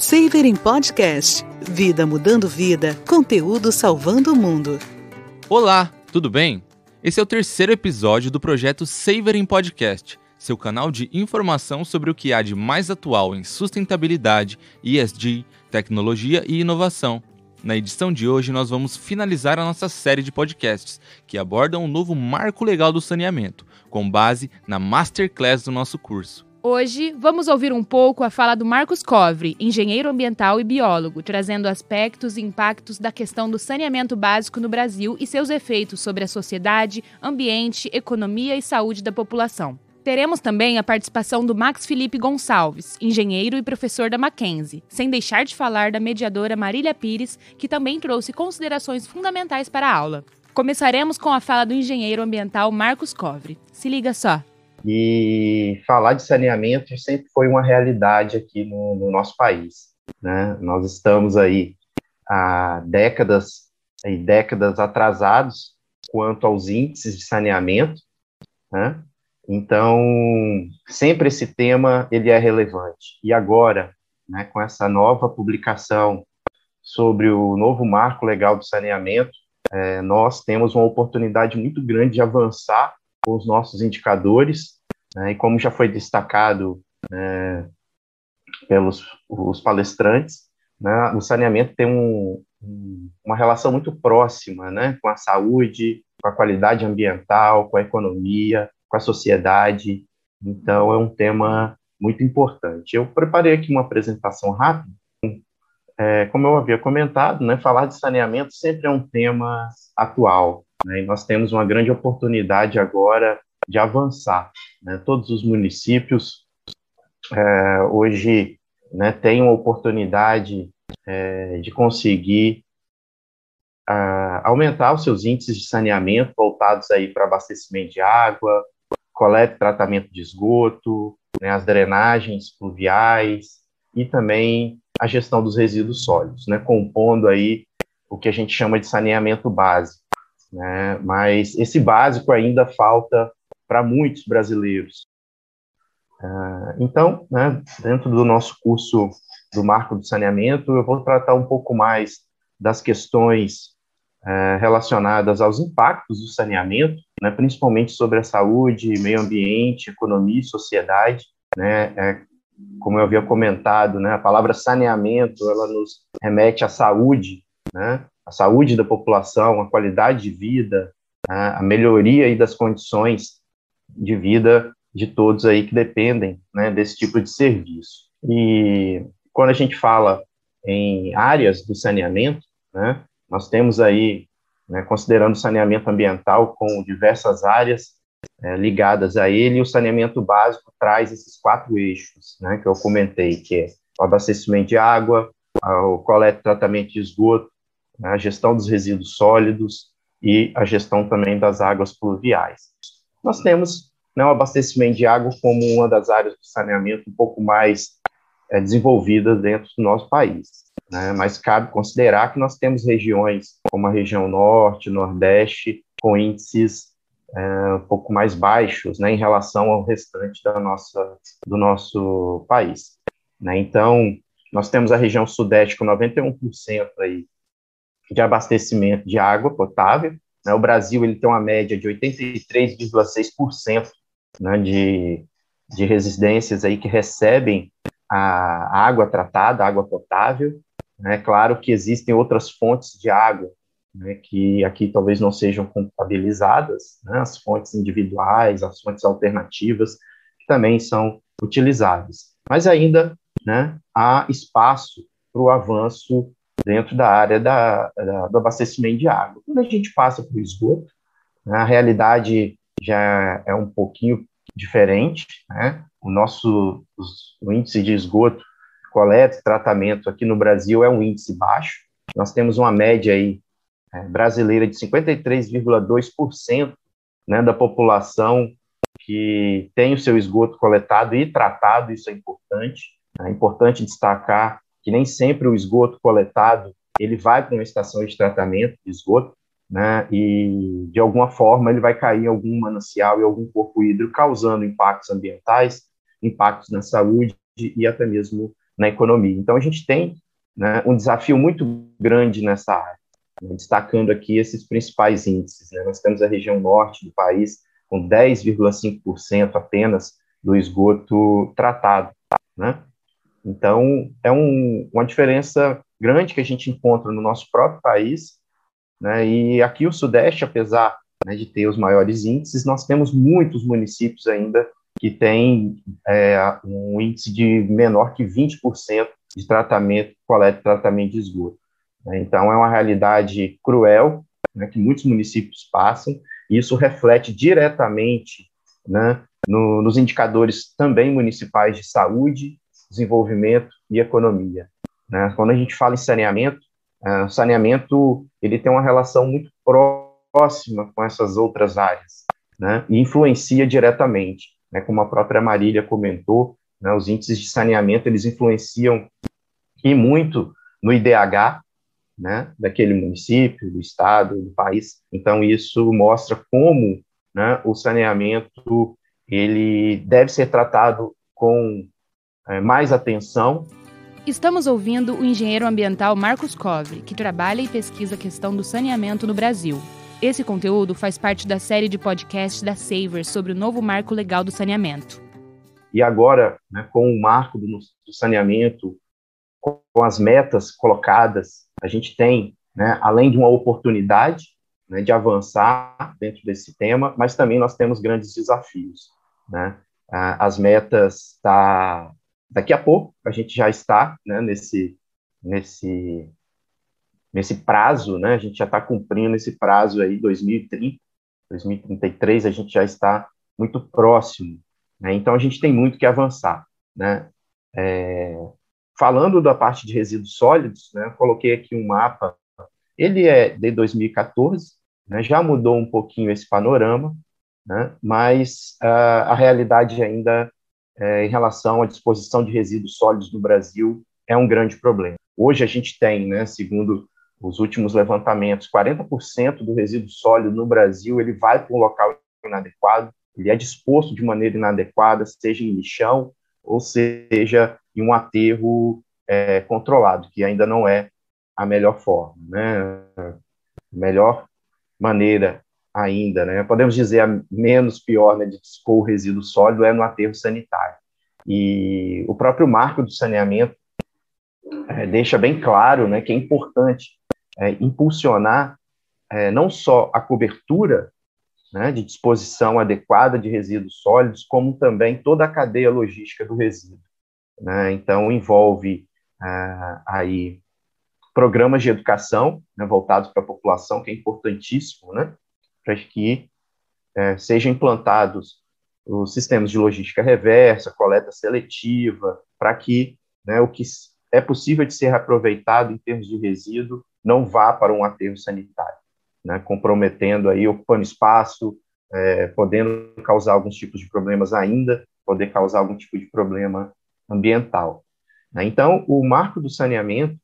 Saver em Podcast. Vida mudando vida, conteúdo salvando o mundo. Olá, tudo bem? Esse é o terceiro episódio do projeto Saver em Podcast, seu canal de informação sobre o que há de mais atual em sustentabilidade, ESG, tecnologia e inovação. Na edição de hoje, nós vamos finalizar a nossa série de podcasts que abordam o um novo marco legal do saneamento, com base na masterclass do nosso curso. Hoje, vamos ouvir um pouco a fala do Marcos Covre, engenheiro ambiental e biólogo, trazendo aspectos e impactos da questão do saneamento básico no Brasil e seus efeitos sobre a sociedade, ambiente, economia e saúde da população. Teremos também a participação do Max Felipe Gonçalves, engenheiro e professor da Mackenzie, sem deixar de falar da mediadora Marília Pires, que também trouxe considerações fundamentais para a aula. Começaremos com a fala do engenheiro ambiental Marcos Covre. Se liga só! E falar de saneamento sempre foi uma realidade aqui no, no nosso país. Né? Nós estamos aí há décadas e décadas atrasados quanto aos índices de saneamento, né? Então, sempre esse tema ele é relevante. E agora, né, com essa nova publicação sobre o novo marco legal do saneamento, é, nós temos uma oportunidade muito grande de avançar com os nossos indicadores, né, e como já foi destacado né, pelos os palestrantes, né, o saneamento tem um, um, uma relação muito próxima né, com a saúde, com a qualidade ambiental, com a economia, com a sociedade. Então, é um tema muito importante. Eu preparei aqui uma apresentação rápida. É, como eu havia comentado, né, falar de saneamento sempre é um tema atual. Né? E nós temos uma grande oportunidade agora de avançar. Né? Todos os municípios é, hoje né, têm uma oportunidade é, de conseguir a, aumentar os seus índices de saneamento voltados aí para abastecimento de água, coleta e tratamento de esgoto, né, as drenagens pluviais e também a gestão dos resíduos sólidos, né, compondo aí o que a gente chama de saneamento básico né? Mas esse básico ainda falta para muitos brasileiros. Uh, então, né, dentro do nosso curso do Marco do Saneamento, eu vou tratar um pouco mais das questões uh, relacionadas aos impactos do saneamento, né, principalmente sobre a saúde, meio ambiente, economia e sociedade. Né, é, como eu havia comentado, né, a palavra saneamento ela nos remete à saúde, né, a saúde da população, a qualidade de vida, né, a melhoria das condições de vida de todos aí que dependem né, desse tipo de serviço. E quando a gente fala em áreas do saneamento, né, nós temos aí, né, considerando o saneamento ambiental com diversas áreas é, ligadas a ele, e o saneamento básico traz esses quatro eixos né, que eu comentei, que é o abastecimento de água, o coleta e tratamento de esgoto, né, a gestão dos resíduos sólidos e a gestão também das águas pluviais. Nós temos né, o abastecimento de água como uma das áreas do saneamento um pouco mais é, desenvolvidas dentro do nosso país. Né, mas cabe considerar que nós temos regiões como a região norte, nordeste, com índices é, um pouco mais baixos né, em relação ao restante da nossa, do nosso país. Né? Então, nós temos a região sudeste com 91% aí de abastecimento de água potável. Né? O Brasil ele tem uma média de 83,6% né, de, de residências aí que recebem a água tratada, água potável. É claro que existem outras fontes de água né, que aqui talvez não sejam contabilizadas, né, as fontes individuais, as fontes alternativas, que também são utilizáveis. Mas ainda né, há espaço para o avanço dentro da área da, da, do abastecimento de água. Quando a gente passa para o esgoto, né, a realidade já é um pouquinho diferente. Né? O nosso os, o índice de esgoto, coleta e tratamento aqui no Brasil é um índice baixo. Nós temos uma média aí brasileira de 53,2% né, da população que tem o seu esgoto coletado e tratado, isso é importante. É importante destacar que nem sempre o esgoto coletado ele vai para uma estação de tratamento de esgoto, né, e de alguma forma ele vai cair em algum manancial e algum corpo hídrico, causando impactos ambientais, impactos na saúde e até mesmo na economia. Então, a gente tem né, um desafio muito grande nessa área, né, destacando aqui esses principais índices. Né? Nós temos a região norte do país com 10,5% apenas do esgoto tratado. Né? Então, é um, uma diferença grande que a gente encontra no nosso próprio país, né? e aqui o Sudeste, apesar né, de ter os maiores índices, nós temos muitos municípios ainda que têm é, um índice de menor que 20% de tratamento, coleta e tratamento de esgoto. Né? Então, é uma realidade cruel né, que muitos municípios passam, e isso reflete diretamente né, no, nos indicadores também municipais de saúde, desenvolvimento e economia. Né? Quando a gente fala em saneamento, uh, saneamento ele tem uma relação muito próxima com essas outras áreas, né? e influencia diretamente, né? como a própria Marília comentou, né? os índices de saneamento eles influenciam e muito no IDH, né, daquele município, do estado, do país. Então isso mostra como né, o saneamento ele deve ser tratado com é, mais atenção. Estamos ouvindo o engenheiro ambiental Marcos Covre, que trabalha e pesquisa a questão do saneamento no Brasil. Esse conteúdo faz parte da série de podcasts da Saver sobre o novo marco legal do saneamento. E agora, né, com o marco do, do saneamento, com as metas colocadas, a gente tem, né, além de uma oportunidade né, de avançar dentro desse tema, mas também nós temos grandes desafios. Né? As metas da daqui a pouco a gente já está né, nesse nesse nesse prazo, né? A gente já está cumprindo esse prazo aí 2030, 2033 a gente já está muito próximo. Né? Então a gente tem muito que avançar, né? É, falando da parte de resíduos sólidos, né? Coloquei aqui um mapa. Ele é de 2014, né? Já mudou um pouquinho esse panorama, né? Mas uh, a realidade ainda é, em relação à disposição de resíduos sólidos no Brasil é um grande problema. Hoje a gente tem, né, segundo os últimos levantamentos, 40% do resíduo sólido no Brasil ele vai para um local inadequado, ele é disposto de maneira inadequada, seja em lixão ou seja em um aterro é, controlado, que ainda não é a melhor forma, né? A melhor maneira ainda, né? Podemos dizer a menos pior, né, de dispor o resíduo sólido é no aterro sanitário. E o próprio marco do saneamento é, deixa bem claro, né, que é importante é, impulsionar é, não só a cobertura né, de disposição adequada de resíduos sólidos, como também toda a cadeia logística do resíduo. Né? Então envolve ah, aí programas de educação né, voltados para a população, que é importantíssimo, né? para que é, sejam implantados os sistemas de logística reversa, coleta seletiva, para que né, o que é possível de ser aproveitado em termos de resíduo não vá para um aterro sanitário, né, comprometendo aí, ocupando espaço, é, podendo causar alguns tipos de problemas ainda, poder causar algum tipo de problema ambiental. Né. Então, o marco do saneamento,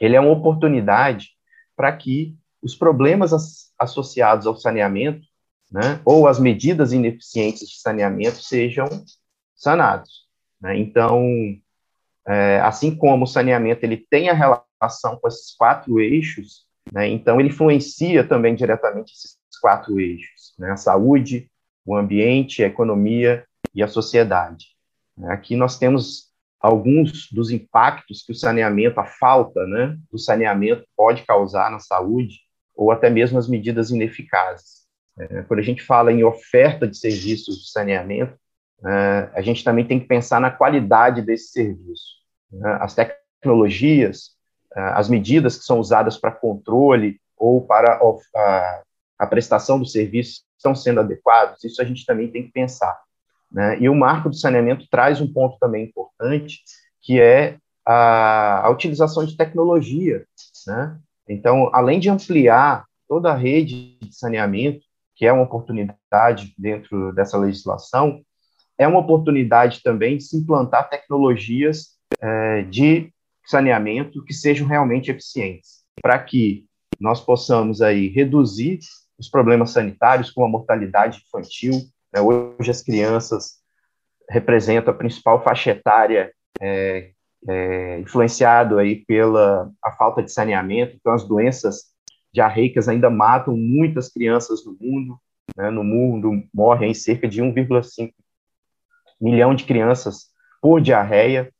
ele é uma oportunidade para que os problemas associados ao saneamento, né, ou as medidas ineficientes de saneamento sejam sanados. Né? Então, é, assim como o saneamento ele tem a relação com esses quatro eixos, né, então ele influencia também diretamente esses quatro eixos, né, a saúde, o ambiente, a economia e a sociedade. Aqui nós temos alguns dos impactos que o saneamento, a falta né, do saneamento pode causar na saúde, ou até mesmo as medidas ineficazes. É, quando a gente fala em oferta de serviços de saneamento, é, a gente também tem que pensar na qualidade desse serviço. Né? As tecnologias, é, as medidas que são usadas para controle ou para a, prestação do serviço estão sendo adequados, isso a gente também tem que pensar. Né? E o marco do saneamento traz um ponto também importante, que é a, a utilização de tecnologia. Né? Então, além de ampliar toda a rede de saneamento, que é uma oportunidade dentro dessa legislação, é uma oportunidade também de se implantar tecnologias é, de saneamento que sejam realmente eficientes, para que nós possamos aí reduzir os problemas sanitários, como a mortalidade infantil. Né? Hoje as crianças representam a principal faixa etária é, é, influenciado aí pela a falta de saneamento, então as doenças diarreicas ainda matam muitas crianças no mundo, né, no mundo morrem cerca de 1,5 milhão de crianças por diarreia,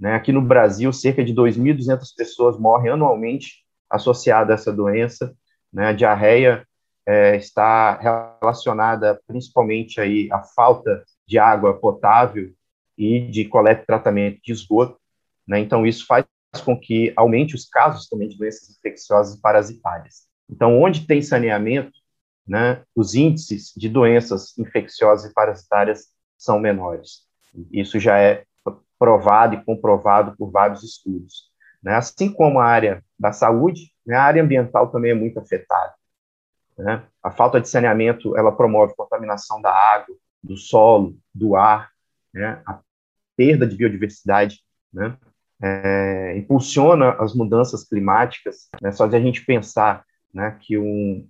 né, aqui no Brasil cerca de 2.200 pessoas morrem anualmente associadas a essa doença, né, a diarreia é, está relacionada principalmente aí à falta de água potável e de coleta e tratamento de esgoto, né? Então, isso faz com que aumente os casos também de doenças infecciosas e parasitárias. Então, onde tem saneamento, né, os índices de doenças infecciosas e parasitárias são menores. Isso já é provado e comprovado por vários estudos. Né? Assim como a área da saúde, né, a área ambiental também é muito afetada. Né? A falta de saneamento ela promove contaminação da água, do solo, do ar, né? a perda de biodiversidade, né? é, impulsiona as mudanças climáticas. Né? Só de a gente pensar né, que um,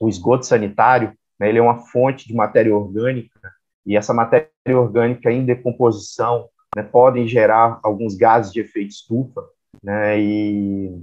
o esgoto sanitário né, ele é uma fonte de matéria orgânica e essa matéria orgânica em decomposição né, podem gerar alguns gases de efeito estufa, e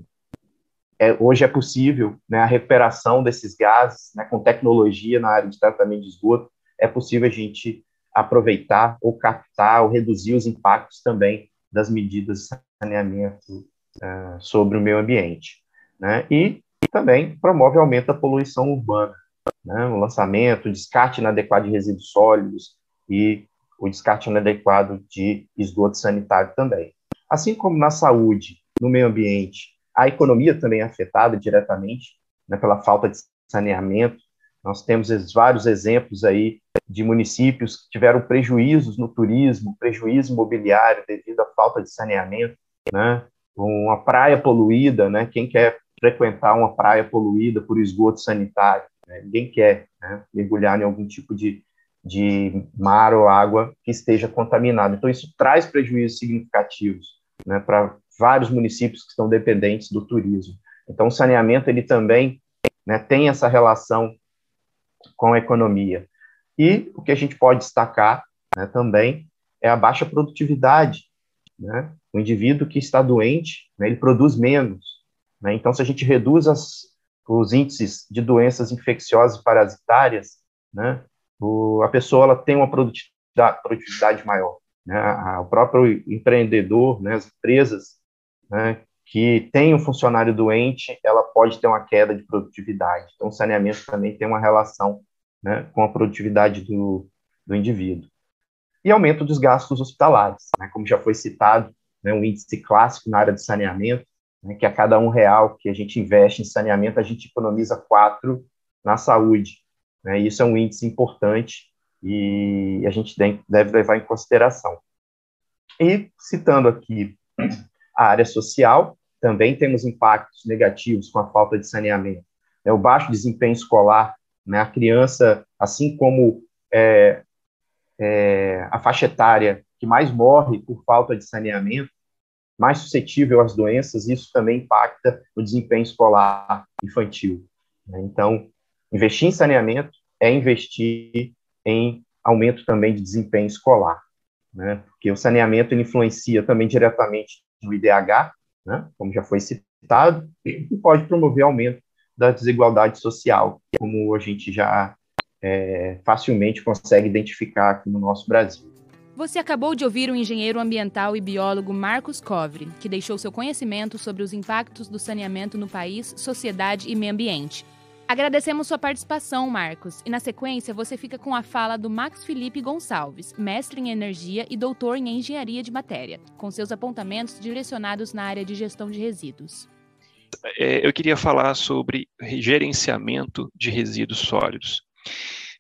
é, hoje é possível né, a recuperação desses gases né, com tecnologia na área de tratamento de esgoto, é possível a gente aproveitar ou captar ou reduzir os impactos também das medidas de saneamento uh, sobre o meio ambiente. Né? E também promove o aumento da poluição urbana, né? o lançamento, o descarte inadequado de resíduos sólidos e o descarte inadequado de esgoto sanitário também. Assim como na saúde, no meio ambiente, a economia também é afetada diretamente né, pela falta de saneamento. Nós temos vários exemplos aí de municípios que tiveram prejuízos no turismo, prejuízo imobiliário devido à falta de saneamento, né? Uma praia poluída, né? Quem quer frequentar uma praia poluída por esgoto sanitário? Né? Ninguém quer né? mergulhar em algum tipo de, de mar ou água que esteja contaminado. Então, isso traz prejuízos significativos né, para vários municípios que estão dependentes do turismo. Então, o saneamento ele também né, tem essa relação com a economia. E o que a gente pode destacar né, também é a baixa produtividade. Né? O indivíduo que está doente, né, ele produz menos. Né? Então, se a gente reduz as, os índices de doenças infecciosas e parasitárias, né, o, a pessoa ela tem uma produtividade, produtividade maior. O próprio empreendedor, as empresas né, que tem um funcionário doente, ela pode ter uma queda de produtividade. Então, o saneamento também tem uma relação né, com a produtividade do, do indivíduo. E aumento dos gastos hospitalares, né, como já foi citado, né, um índice clássico na área de saneamento, né, que a cada um real que a gente investe em saneamento, a gente economiza quatro na saúde. Né, isso é um índice importante e a gente deve levar em consideração. E, citando aqui a área social, também temos impactos negativos com a falta de saneamento. É, o baixo desempenho escolar né? A criança, assim como é, é, a faixa etária que mais morre por falta de saneamento, mais suscetível às doenças, isso também impacta o desempenho escolar infantil. Né? Então, investir em saneamento é investir em aumento também de desempenho escolar, né? porque o saneamento influencia também diretamente no IDH, né? como já foi citado, e pode promover aumento da desigualdade social, como a gente já é, facilmente consegue identificar aqui no nosso Brasil. Você acabou de ouvir o engenheiro ambiental e biólogo Marcos Covre, que deixou seu conhecimento sobre os impactos do saneamento no país, sociedade e meio ambiente. Agradecemos sua participação, Marcos, e na sequência você fica com a fala do Max Felipe Gonçalves, mestre em energia e doutor em engenharia de matéria, com seus apontamentos direcionados na área de gestão de resíduos é, eu queria falar sobre gerenciamento de resíduos sólidos.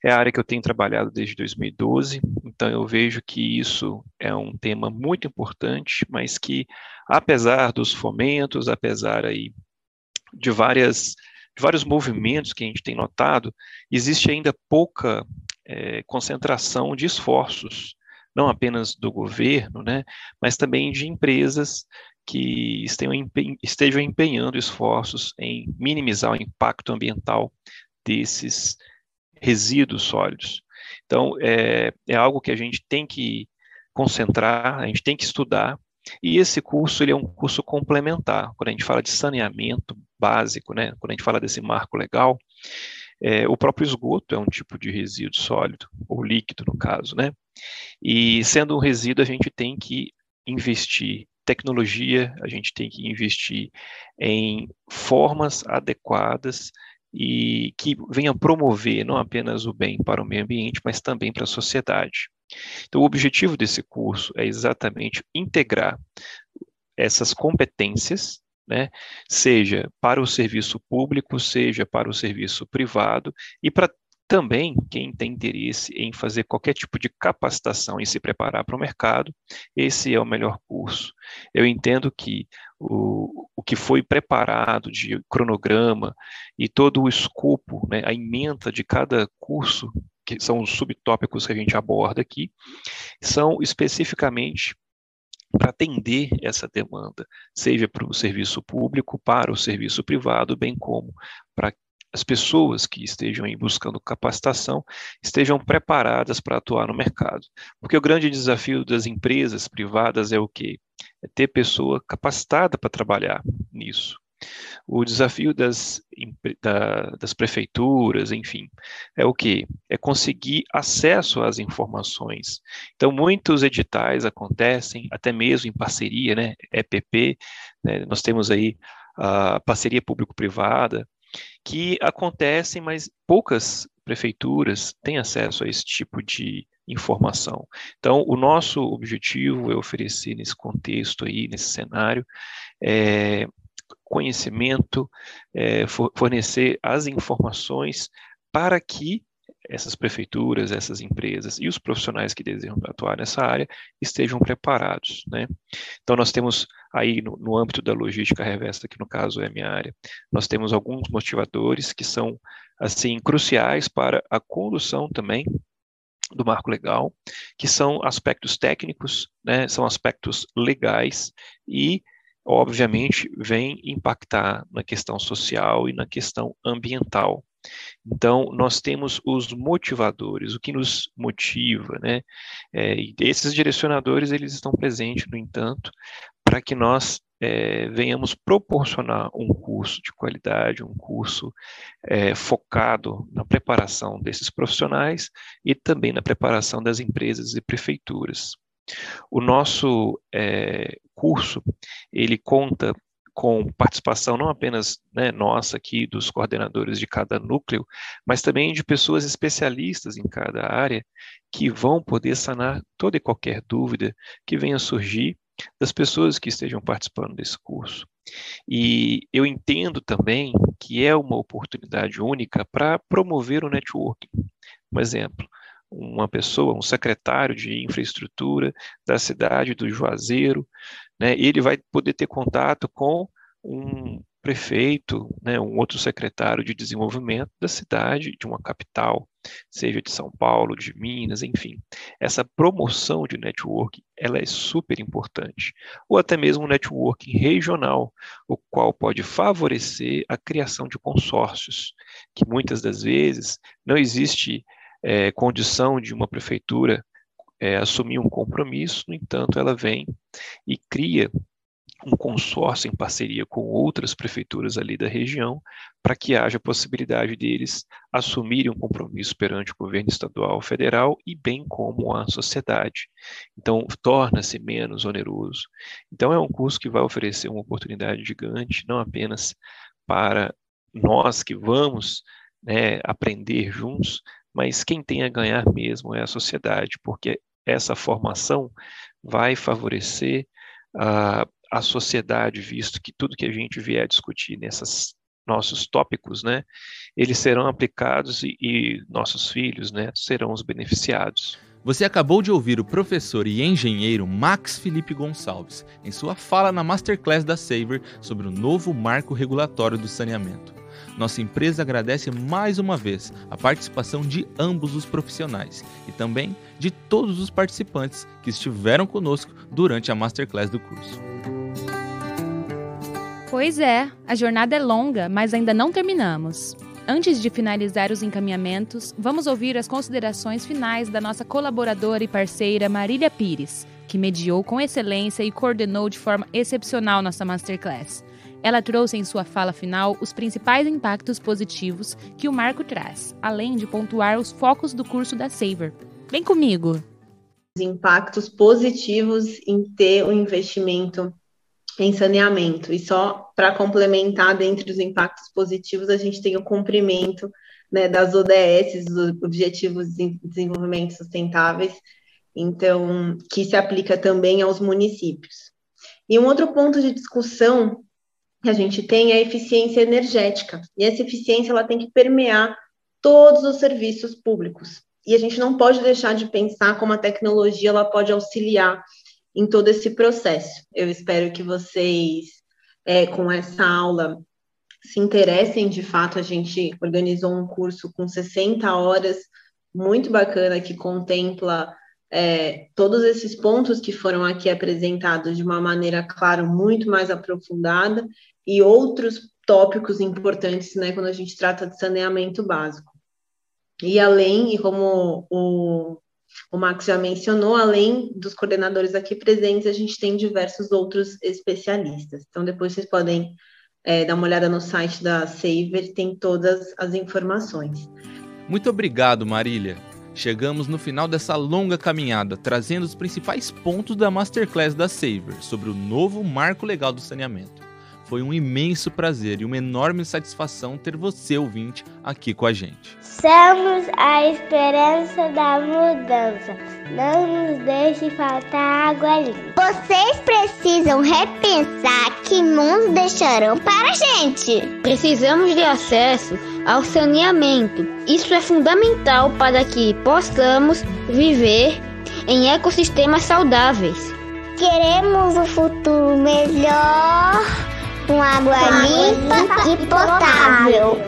É a área que eu tenho trabalhado desde 2012, então eu vejo que isso é um tema muito importante, mas que, apesar dos fomentos, apesar aí de várias de vários movimentos que a gente tem notado, existe ainda pouca é, concentração de esforços, não apenas do governo, né, mas também de empresas que estejam empenhando esforços em minimizar o impacto ambiental desses resíduos sólidos. Então, é, é algo que a gente tem que concentrar, a gente tem que estudar, e esse curso ele é um curso complementar. Quando a gente fala de saneamento básico, né, quando a gente fala desse marco legal, é, o próprio esgoto é um tipo de resíduo sólido, ou líquido no caso, né? E sendo um resíduo, a gente tem que investir tecnologia, a gente tem que investir em formas adequadas e que venham promover não apenas o bem para o meio ambiente, mas também para a sociedade. Então, o objetivo desse curso é exatamente integrar essas competências, né, seja para o serviço público, seja para o serviço privado, e para também, quem tem interesse em fazer qualquer tipo de capacitação e se preparar para o mercado, esse é o melhor curso. Eu entendo que o, o que foi preparado de cronograma e todo o escopo, né, a emenda de cada curso, que são os subtópicos que a gente aborda aqui, são especificamente para atender essa demanda, seja para o serviço público, para o serviço privado, bem como para as pessoas que estejam aí buscando capacitação estejam preparadas para atuar no mercado. Porque o grande desafio das empresas privadas é o quê? É ter pessoa capacitada para trabalhar nisso. O desafio das, da, das prefeituras, enfim, é o que? É conseguir acesso às informações. Então, muitos editais acontecem, até mesmo em parceria, né? EPP, né? nós temos aí a parceria público-privada, que acontecem, mas poucas prefeituras têm acesso a esse tipo de informação. Então, o nosso objetivo é oferecer nesse contexto aí, nesse cenário, é, conhecimento, é, fornecer as informações para que essas prefeituras, essas empresas e os profissionais que desejam atuar nessa área estejam preparados. Né? Então, nós temos aí no, no, âmbito da logística reversa, que no caso é a minha área, nós temos alguns motivadores que são assim cruciais para a condução também do marco legal, que são aspectos técnicos, né, são aspectos legais e obviamente vem impactar na questão social e na questão ambiental. Então, nós temos os motivadores, o que nos motiva, né? É, esses direcionadores, eles estão presentes, no entanto, para que nós é, venhamos proporcionar um curso de qualidade, um curso é, focado na preparação desses profissionais e também na preparação das empresas e prefeituras. O nosso é, curso, ele conta com participação não apenas né, nossa aqui, dos coordenadores de cada núcleo, mas também de pessoas especialistas em cada área que vão poder sanar toda e qualquer dúvida que venha surgir das pessoas que estejam participando desse curso. E eu entendo também que é uma oportunidade única para promover o networking. Um exemplo, uma pessoa, um secretário de infraestrutura da cidade do Juazeiro, né, ele vai poder ter contato com um prefeito, né, um outro secretário de desenvolvimento da cidade, de uma capital, seja de São Paulo, de Minas, enfim. Essa promoção de networking, ela é super importante. Ou até mesmo um networking regional, o qual pode favorecer a criação de consórcios, que muitas das vezes não existe é, condição de uma prefeitura é, assumir um compromisso, no entanto, ela vem e cria um consórcio em parceria com outras prefeituras ali da região, para que haja possibilidade deles assumirem um compromisso perante o governo estadual, federal e bem como a sociedade. Então, torna-se menos oneroso. Então, é um curso que vai oferecer uma oportunidade gigante, não apenas para nós que vamos né, aprender juntos, mas quem tem a ganhar mesmo é a sociedade, porque essa formação vai favorecer a, a sociedade, visto que tudo que a gente vier discutir nesses nossos tópicos, né, eles serão aplicados e, e nossos filhos, né, serão os beneficiados. Você acabou de ouvir o professor e engenheiro Max Felipe Gonçalves em sua fala na Masterclass da Saver sobre o novo marco regulatório do saneamento. Nossa empresa agradece mais uma vez a participação de ambos os profissionais e também de todos os participantes que estiveram conosco durante a Masterclass do curso. Pois é, a jornada é longa, mas ainda não terminamos. Antes de finalizar os encaminhamentos, vamos ouvir as considerações finais da nossa colaboradora e parceira Marília Pires, que mediou com excelência e coordenou de forma excepcional nossa masterclass. Ela trouxe em sua fala final os principais impactos positivos que o marco traz, além de pontuar os focos do curso da Saver. Vem comigo! Os impactos positivos em ter um investimento em saneamento. E só para complementar, dentre os impactos positivos, a gente tem o cumprimento né, das ODS, dos Objetivos de Desenvolvimento Sustentáveis, então, que se aplica também aos municípios. E um outro ponto de discussão que a gente tem é a eficiência energética. E essa eficiência ela tem que permear todos os serviços públicos. E a gente não pode deixar de pensar como a tecnologia ela pode auxiliar em todo esse processo. Eu espero que vocês, é, com essa aula, se interessem. De fato, a gente organizou um curso com 60 horas, muito bacana, que contempla é, todos esses pontos que foram aqui apresentados de uma maneira, claro, muito mais aprofundada e outros tópicos importantes, né, quando a gente trata de saneamento básico. E além, e como o o Max já mencionou, além dos coordenadores aqui presentes, a gente tem diversos outros especialistas. Então, depois vocês podem é, dar uma olhada no site da Saver, tem todas as informações. Muito obrigado, Marília. Chegamos no final dessa longa caminhada, trazendo os principais pontos da Masterclass da Saver sobre o novo marco legal do saneamento. Foi um imenso prazer e uma enorme satisfação ter você, ouvinte, aqui com a gente. Somos a esperança da mudança. Não nos deixe faltar água limpa. Vocês precisam repensar que mundo deixarão para a gente. Precisamos de acesso ao saneamento. Isso é fundamental para que possamos viver em ecossistemas saudáveis. Queremos um futuro melhor com água limpa e potável.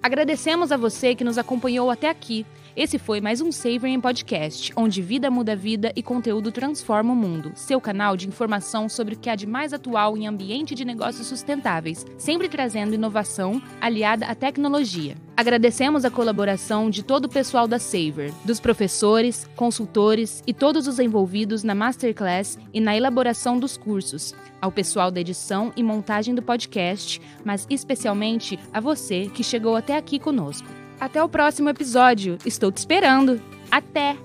Agradecemos a você que nos acompanhou até aqui. Esse foi mais um Savering Podcast, onde vida muda vida e conteúdo transforma o mundo. Seu canal de informação sobre o que há de mais atual em ambiente de negócios sustentáveis, sempre trazendo inovação aliada à tecnologia. Agradecemos a colaboração de todo o pessoal da Saver, dos professores, consultores e todos os envolvidos na Masterclass e na elaboração dos cursos, ao pessoal da edição e montagem do podcast, mas especialmente a você que chegou até aqui conosco. Até o próximo episódio. Estou te esperando. Até!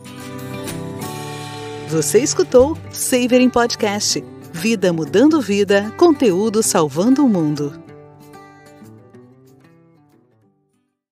Você escutou Savering Podcast. Vida mudando vida, conteúdo salvando o mundo.